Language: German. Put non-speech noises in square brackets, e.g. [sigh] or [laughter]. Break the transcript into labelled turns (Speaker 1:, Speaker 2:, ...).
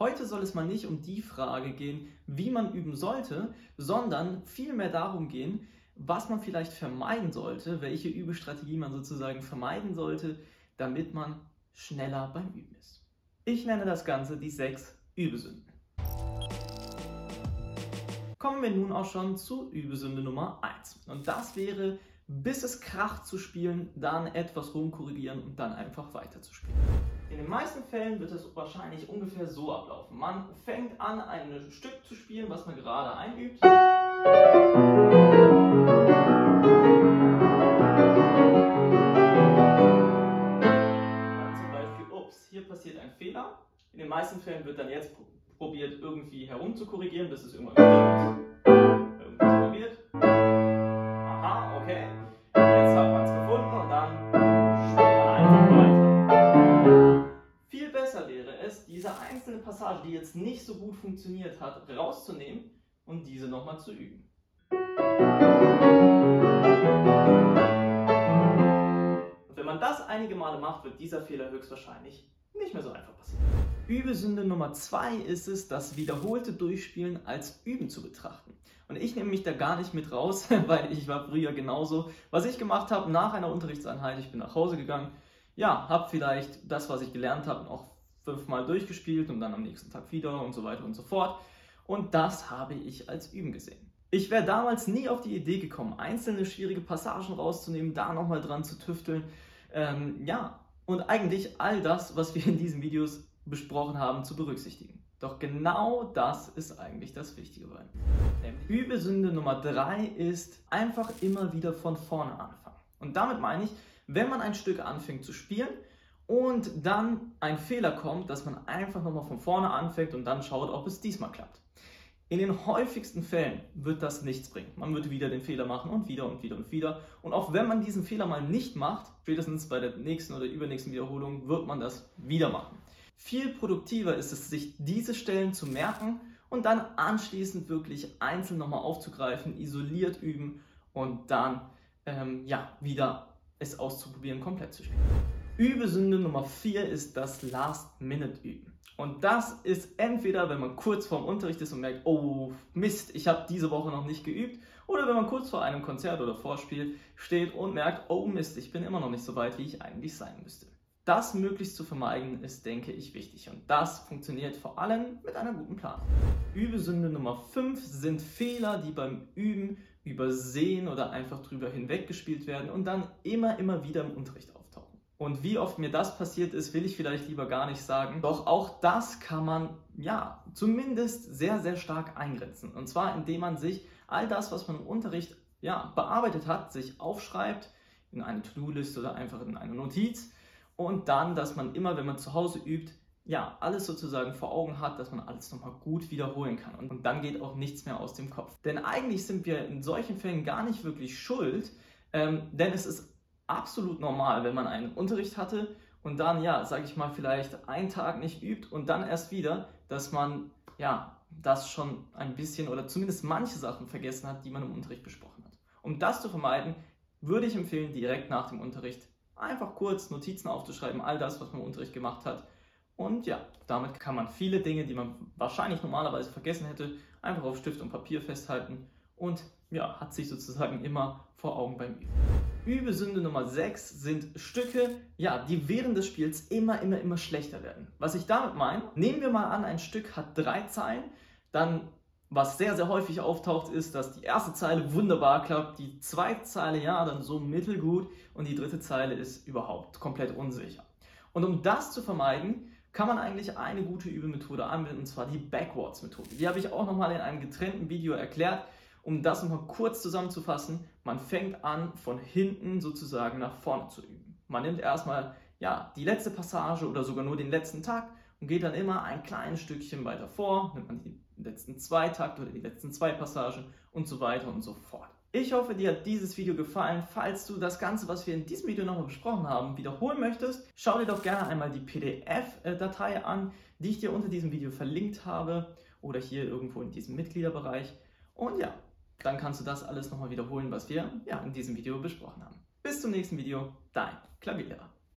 Speaker 1: Heute soll es mal nicht um die Frage gehen, wie man üben sollte, sondern vielmehr darum gehen, was man vielleicht vermeiden sollte, welche Übestrategie man sozusagen vermeiden sollte, damit man schneller beim Üben ist. Ich nenne das Ganze die sechs Übesünden. Kommen wir nun auch schon zu Übesünde Nummer 1. Und das wäre, bis es kracht zu spielen, dann etwas rumkorrigieren und dann einfach weiter zu spielen. In den meisten Fällen wird es wahrscheinlich ungefähr so ablaufen. Man fängt an, ein Stück zu spielen, was man gerade einübt. Dann zum Beispiel, ups, hier passiert ein Fehler. In den meisten Fällen wird dann jetzt probiert, irgendwie herum zu korrigieren, bis es irgendwann stimmt. Passage, die jetzt nicht so gut funktioniert hat, rauszunehmen und diese nochmal zu üben. Und wenn man das einige Male macht, wird dieser Fehler höchstwahrscheinlich nicht mehr so einfach passieren. Übesünde Nummer zwei ist es, das wiederholte Durchspielen als Üben zu betrachten. Und ich nehme mich da gar nicht mit raus, [laughs] weil ich war früher genauso. Was ich gemacht habe nach einer Unterrichtseinheit, ich bin nach Hause gegangen, ja, habe vielleicht das, was ich gelernt habe, noch fünfmal durchgespielt und dann am nächsten Tag wieder und so weiter und so fort. Und das habe ich als Üben gesehen. Ich wäre damals nie auf die Idee gekommen, einzelne schwierige Passagen rauszunehmen, da nochmal dran zu tüfteln. Ähm, ja, und eigentlich all das, was wir in diesen Videos besprochen haben, zu berücksichtigen. Doch genau das ist eigentlich das Wichtige bei Übesünde Nummer 3 ist einfach immer wieder von vorne anfangen. Und damit meine ich, wenn man ein Stück anfängt zu spielen und dann ein Fehler kommt, dass man einfach nochmal von vorne anfängt und dann schaut, ob es diesmal klappt. In den häufigsten Fällen wird das nichts bringen. Man wird wieder den Fehler machen und wieder und wieder und wieder. Und auch wenn man diesen Fehler mal nicht macht, spätestens bei der nächsten oder übernächsten Wiederholung, wird man das wieder machen. Viel produktiver ist es, sich diese Stellen zu merken und dann anschließend wirklich einzeln nochmal aufzugreifen, isoliert üben und dann ähm, ja, wieder es auszuprobieren, komplett zu spielen. Übesünde Nummer 4 ist das Last-Minute-Üben. Und das ist entweder, wenn man kurz vorm Unterricht ist und merkt, oh Mist, ich habe diese Woche noch nicht geübt, oder wenn man kurz vor einem Konzert oder Vorspiel steht und merkt, oh Mist, ich bin immer noch nicht so weit, wie ich eigentlich sein müsste. Das möglichst zu vermeiden, ist, denke ich, wichtig. Und das funktioniert vor allem mit einer guten Planung. Übesünde Nummer 5 sind Fehler, die beim Üben übersehen oder einfach drüber hinweggespielt werden und dann immer, immer wieder im Unterricht. Und wie oft mir das passiert ist, will ich vielleicht lieber gar nicht sagen. Doch auch das kann man, ja, zumindest sehr, sehr stark eingrenzen. Und zwar, indem man sich all das, was man im Unterricht ja, bearbeitet hat, sich aufschreibt in eine To-Do-Liste oder einfach in eine Notiz und dann, dass man immer, wenn man zu Hause übt, ja, alles sozusagen vor Augen hat, dass man alles nochmal gut wiederholen kann. Und, und, dann geht auch nichts mehr aus dem Kopf. Denn eigentlich sind wir in solchen Fällen gar nicht wirklich schuld, ähm, denn es ist absolut normal, wenn man einen Unterricht hatte und dann, ja, sage ich mal, vielleicht einen Tag nicht übt und dann erst wieder, dass man, ja, das schon ein bisschen oder zumindest manche Sachen vergessen hat, die man im Unterricht besprochen hat. Um das zu vermeiden, würde ich empfehlen, direkt nach dem Unterricht einfach kurz Notizen aufzuschreiben, all das, was man im Unterricht gemacht hat und ja, damit kann man viele Dinge, die man wahrscheinlich normalerweise vergessen hätte, einfach auf Stift und Papier festhalten und ja, hat sich sozusagen immer vor Augen beim Üben. Übesünde Nummer 6 sind Stücke, ja, die während des Spiels immer, immer, immer schlechter werden. Was ich damit meine, nehmen wir mal an, ein Stück hat drei Zeilen, dann was sehr, sehr häufig auftaucht, ist, dass die erste Zeile wunderbar klappt, die zweite Zeile ja, dann so mittelgut und die dritte Zeile ist überhaupt komplett unsicher. Und um das zu vermeiden, kann man eigentlich eine gute Übemethode anwenden, und zwar die Backwards-Methode. Die habe ich auch nochmal in einem getrennten Video erklärt. Um das nochmal kurz zusammenzufassen, man fängt an, von hinten sozusagen nach vorne zu üben. Man nimmt erstmal ja, die letzte Passage oder sogar nur den letzten Takt und geht dann immer ein kleines Stückchen weiter vor, nimmt man die letzten zwei Takte oder die letzten zwei Passagen und so weiter und so fort. Ich hoffe, dir hat dieses Video gefallen. Falls du das Ganze, was wir in diesem Video nochmal besprochen haben, wiederholen möchtest, schau dir doch gerne einmal die PDF-Datei an, die ich dir unter diesem Video verlinkt habe oder hier irgendwo in diesem Mitgliederbereich. Und ja, dann kannst du das alles nochmal wiederholen, was wir ja, in diesem Video besprochen haben. Bis zum nächsten Video, dein Klavierlehrer.